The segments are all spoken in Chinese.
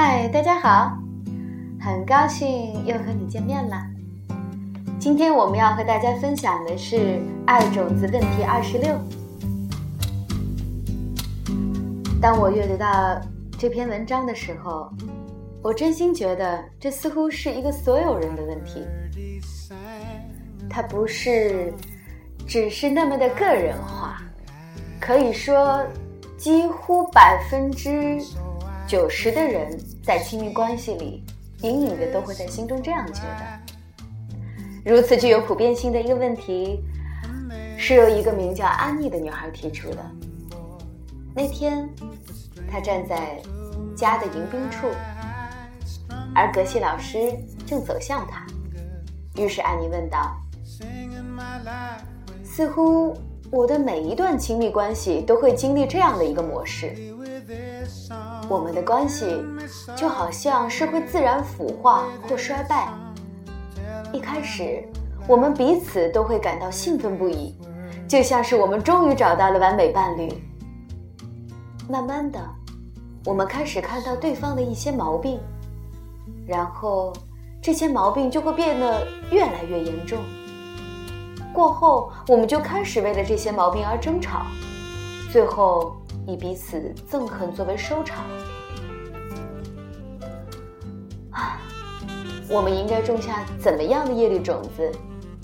嗨，大家好，很高兴又和你见面了。今天我们要和大家分享的是爱种子问题二十六。当我阅读到这篇文章的时候，我真心觉得这似乎是一个所有人的问题。它不是只是那么的个人化，可以说几乎百分之九十的人在亲密关系里，隐隐的都会在心中这样觉得。如此具有普遍性的一个问题，是由一个名叫安妮的女孩提出的。那天。她站在家的迎宾处，而格西老师正走向他。于是安妮问道：“似乎我的每一段亲密关系都会经历这样的一个模式。我们的关系就好像是会自然腐化或衰败。一开始，我们彼此都会感到兴奋不已，就像是我们终于找到了完美伴侣。慢慢的。”我们开始看到对方的一些毛病，然后这些毛病就会变得越来越严重。过后，我们就开始为了这些毛病而争吵，最后以彼此憎恨作为收场。啊，我们应该种下怎么样的业力种子，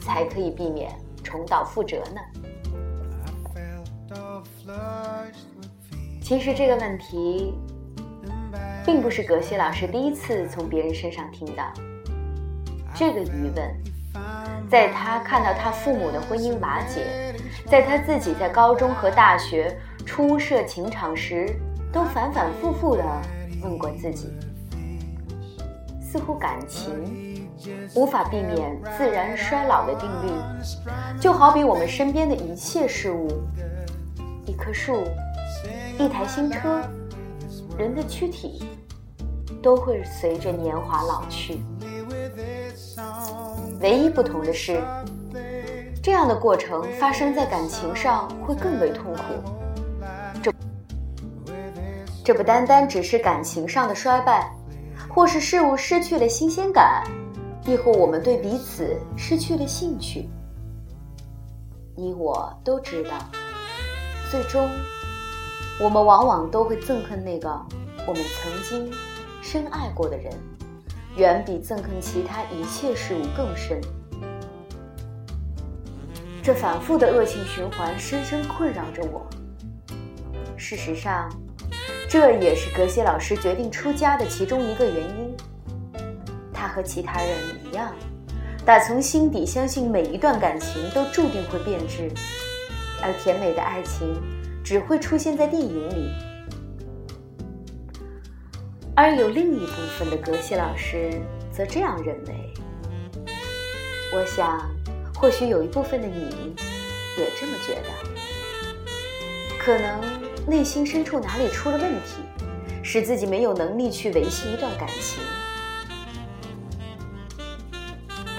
才可以避免重蹈覆辙呢？其实这个问题，并不是葛西老师第一次从别人身上听到。这个疑问，在他看到他父母的婚姻瓦解，在他自己在高中和大学初涉情场时，都反反复复的问过自己。似乎感情无法避免自然衰老的定律，就好比我们身边的一切事物，一棵树。一台新车，人的躯体都会随着年华老去。唯一不同的是，这样的过程发生在感情上会更为痛苦。这这不单单只是感情上的衰败，或是事物失去了新鲜感，亦或我们对彼此失去了兴趣。你我都知道，最终。我们往往都会憎恨那个我们曾经深爱过的人，远比憎恨其他一切事物更深。这反复的恶性循环深深困扰着我。事实上，这也是格西老师决定出家的其中一个原因。他和其他人一样，打从心底相信每一段感情都注定会变质，而甜美的爱情。只会出现在电影里，而有另一部分的格西老师则这样认为。我想，或许有一部分的你也这么觉得。可能内心深处哪里出了问题，使自己没有能力去维系一段感情。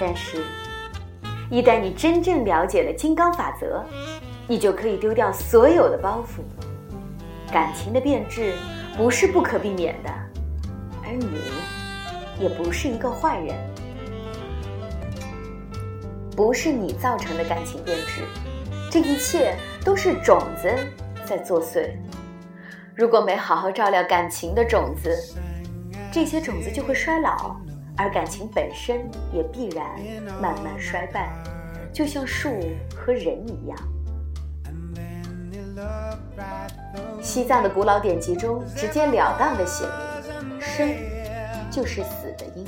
但是，一旦你真正了解了金刚法则，你就可以丢掉所有的包袱。感情的变质不是不可避免的，而你也不是一个坏人，不是你造成的感情变质，这一切都是种子在作祟。如果没好好照料感情的种子，这些种子就会衰老，而感情本身也必然慢慢衰败，就像树和人一样。西藏的古老典籍中直截了当地写明，生就是死的因。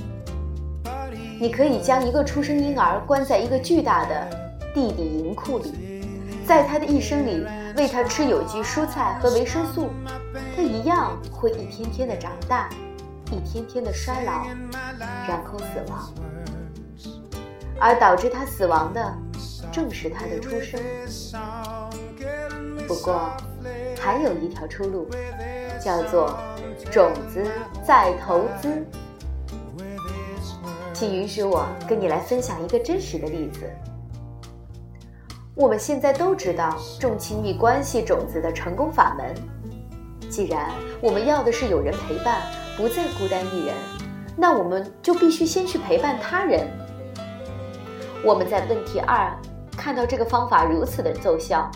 你可以将一个出生婴儿关在一个巨大的地底银库里，在他的一生里喂它吃有机蔬菜和维生素，它一样会一天天的长大，一天天的衰老，然后死亡。而导致它死亡的，正是他的出生。不过，还有一条出路，叫做种子再投资。请允许我跟你来分享一个真实的例子。我们现在都知道种亲密关系种子的成功法门，既然我们要的是有人陪伴，不再孤单一人，那我们就必须先去陪伴他人。我们在问题二看到这个方法如此的奏效。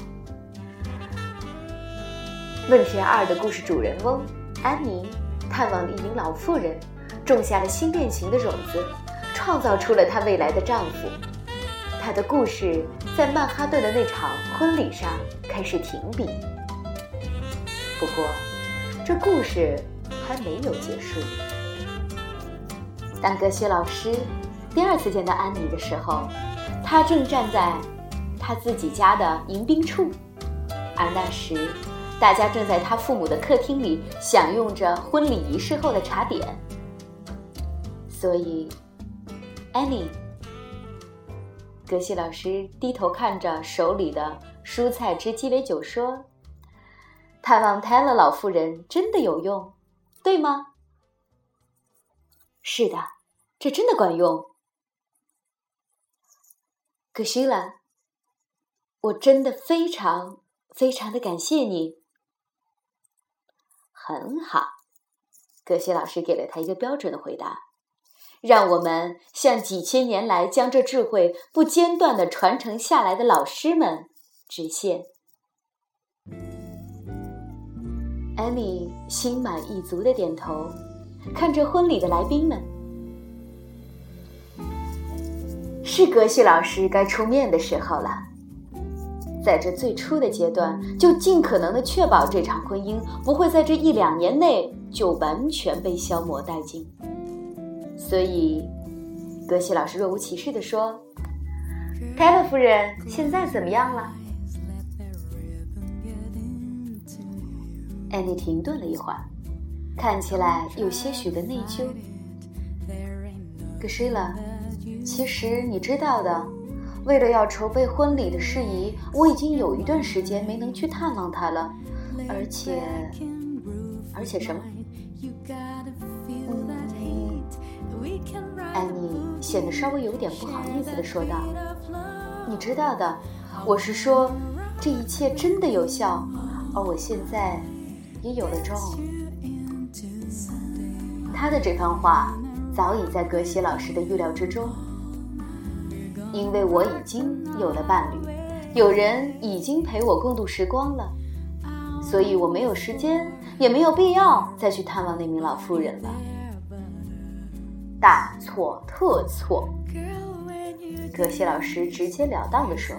问题二的故事主人翁安妮探望了一名老妇人，种下了新恋情的种子，创造出了她未来的丈夫。他的故事在曼哈顿的那场婚礼上开始停笔。不过，这故事还没有结束。当格西老师第二次见到安妮的时候，她正站在他自己家的迎宾处，而那时。大家正在他父母的客厅里享用着婚礼仪式后的茶点，所以，Annie，格西老师低头看着手里的蔬菜汁鸡尾酒说：“探望泰勒老妇人真的有用，对吗？”“是的，这真的管用。”格西拉，我真的非常非常的感谢你。很好，格西老师给了他一个标准的回答。让我们向几千年来将这智慧不间断的传承下来的老师们致谢。安妮心满意足的点头，看着婚礼的来宾们。是格西老师该出面的时候了。在这最初的阶段，就尽可能的确保这场婚姻不会在这一两年内就完全被消磨殆尽。所以，格西老师若无其事地说：“泰勒夫人现在怎么样了？”安妮停顿了一会儿，看起来有些许的内疚。格西拉，其实你知道的。为了要筹备婚礼的事宜，我已经有一段时间没能去探望他了，而且，而且什么？安妮显得稍微有点不好意思的说道：“你知道的，我是说，这一切真的有效，而我现在也有了妆。”他的这番话早已在格西老师的预料之中。因为我已经有了伴侣，有人已经陪我共度时光了，所以我没有时间，也没有必要再去探望那名老妇人了。大错特错！格西老师直截了当地说：“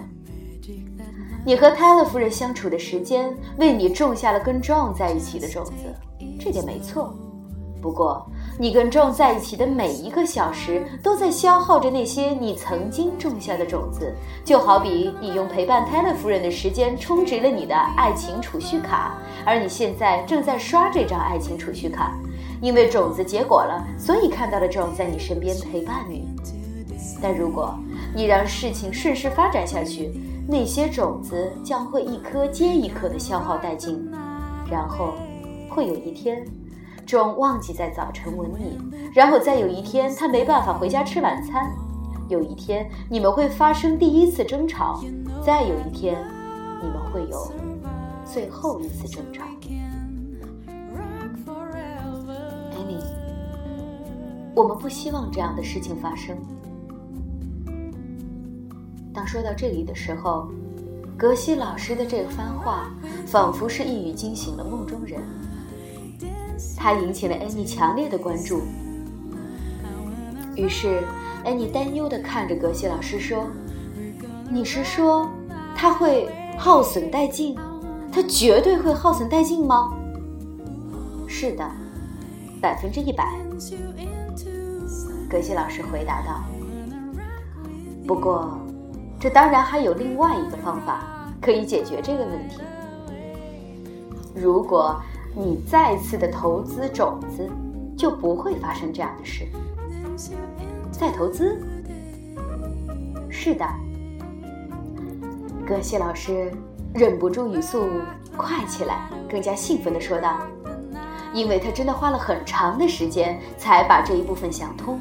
你和泰勒夫人相处的时间，为你种下了跟 John 在一起的种子，这点没错。不过……”你跟 John 在一起的每一个小时，都在消耗着那些你曾经种下的种子，就好比你用陪伴泰勒夫人的时间充值了你的爱情储蓄卡，而你现在正在刷这张爱情储蓄卡，因为种子结果了，所以看到了种在你身边陪伴你。但如果你让事情顺势发展下去，那些种子将会一颗接一颗的消耗殆尽，然后会有一天。种忘记在早晨吻你，然后再有一天他没办法回家吃晚餐，有一天你们会发生第一次争吵，再有一天你们会有最后一次争吵。我们不希望这样的事情发生。当说到这里的时候，格西老师的这番话仿佛是一语惊醒了梦中人。他引起了安妮强烈的关注，于是安妮担忧地看着格西老师说：“你是说他会耗损殆尽？他绝对会耗损殆尽吗？”“是的，百分之一百。”格西老师回答道。“不过，这当然还有另外一个方法可以解决这个问题。如果……”你再次的投资种子，就不会发生这样的事。再投资？是的。格西老师忍不住语速快起来，更加兴奋地说道：“因为他真的花了很长的时间才把这一部分想通，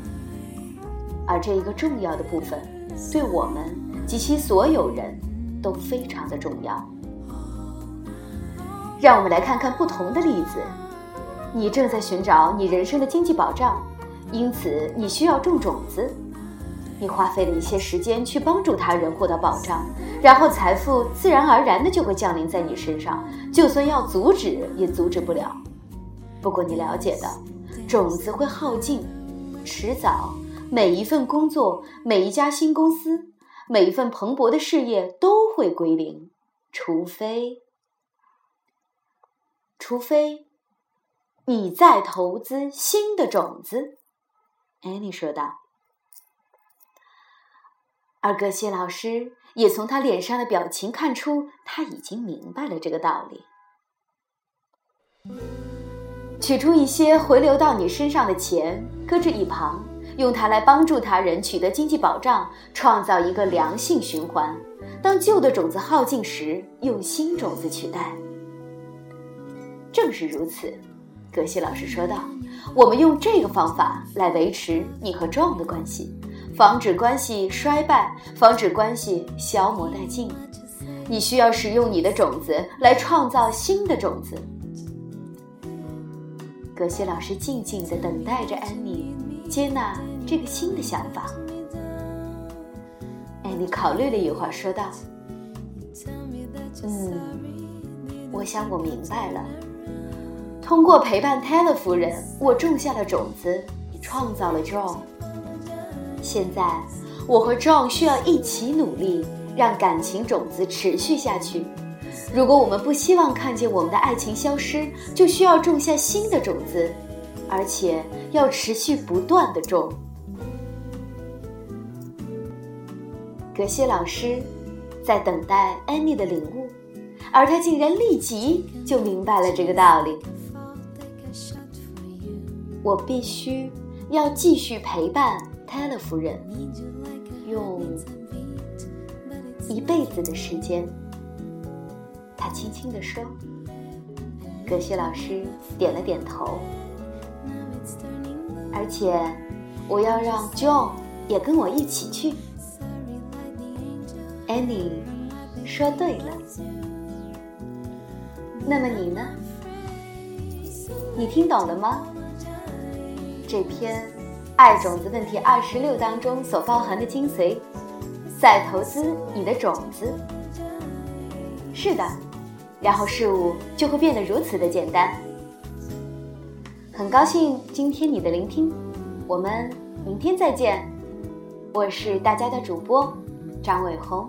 而这一个重要的部分，对我们及其所有人都非常的重要。”让我们来看看不同的例子。你正在寻找你人生的经济保障，因此你需要种种子。你花费了一些时间去帮助他人获得保障，然后财富自然而然的就会降临在你身上，就算要阻止也阻止不了。不过你了解的，种子会耗尽，迟早每一份工作、每一家新公司、每一份蓬勃的事业都会归零，除非，除非你再投资新的种子。安妮说道。而葛西老师也从他脸上的表情看出，他已经明白了这个道理。取出一些回流到你身上的钱，搁置一旁，用它来帮助他人取得经济保障，创造一个良性循环。当旧的种子耗尽时，用新种子取代。正是如此，葛西老师说道：“我们用这个方法来维持你和 John 的关系。”防止关系衰败，防止关系消磨殆尽。你需要使用你的种子来创造新的种子。葛西老师静静地等待着安妮接纳这个新的想法。艾米考虑了一会儿，说道：“嗯，我想我明白了。通过陪伴泰勒夫人，我种下了种子，创造了 John。”现在，我和 John 需要一起努力，让感情种子持续下去。如果我们不希望看见我们的爱情消失，就需要种下新的种子，而且要持续不断的种。格西老师在等待安妮的领悟，而他竟然立即就明白了这个道理。我必须要继续陪伴。泰勒夫人用一辈子的时间，她轻轻地说。葛西老师点了点头，而且我要让 John 也跟我一起去。Annie 说对了，那么你呢？你听懂了吗？这篇。爱种子问题二十六当中所包含的精髓，在投资你的种子。是的，然后事物就会变得如此的简单。很高兴今天你的聆听，我们明天再见。我是大家的主播张伟红。